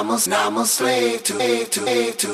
I'm a, I'm a slave to, to, to.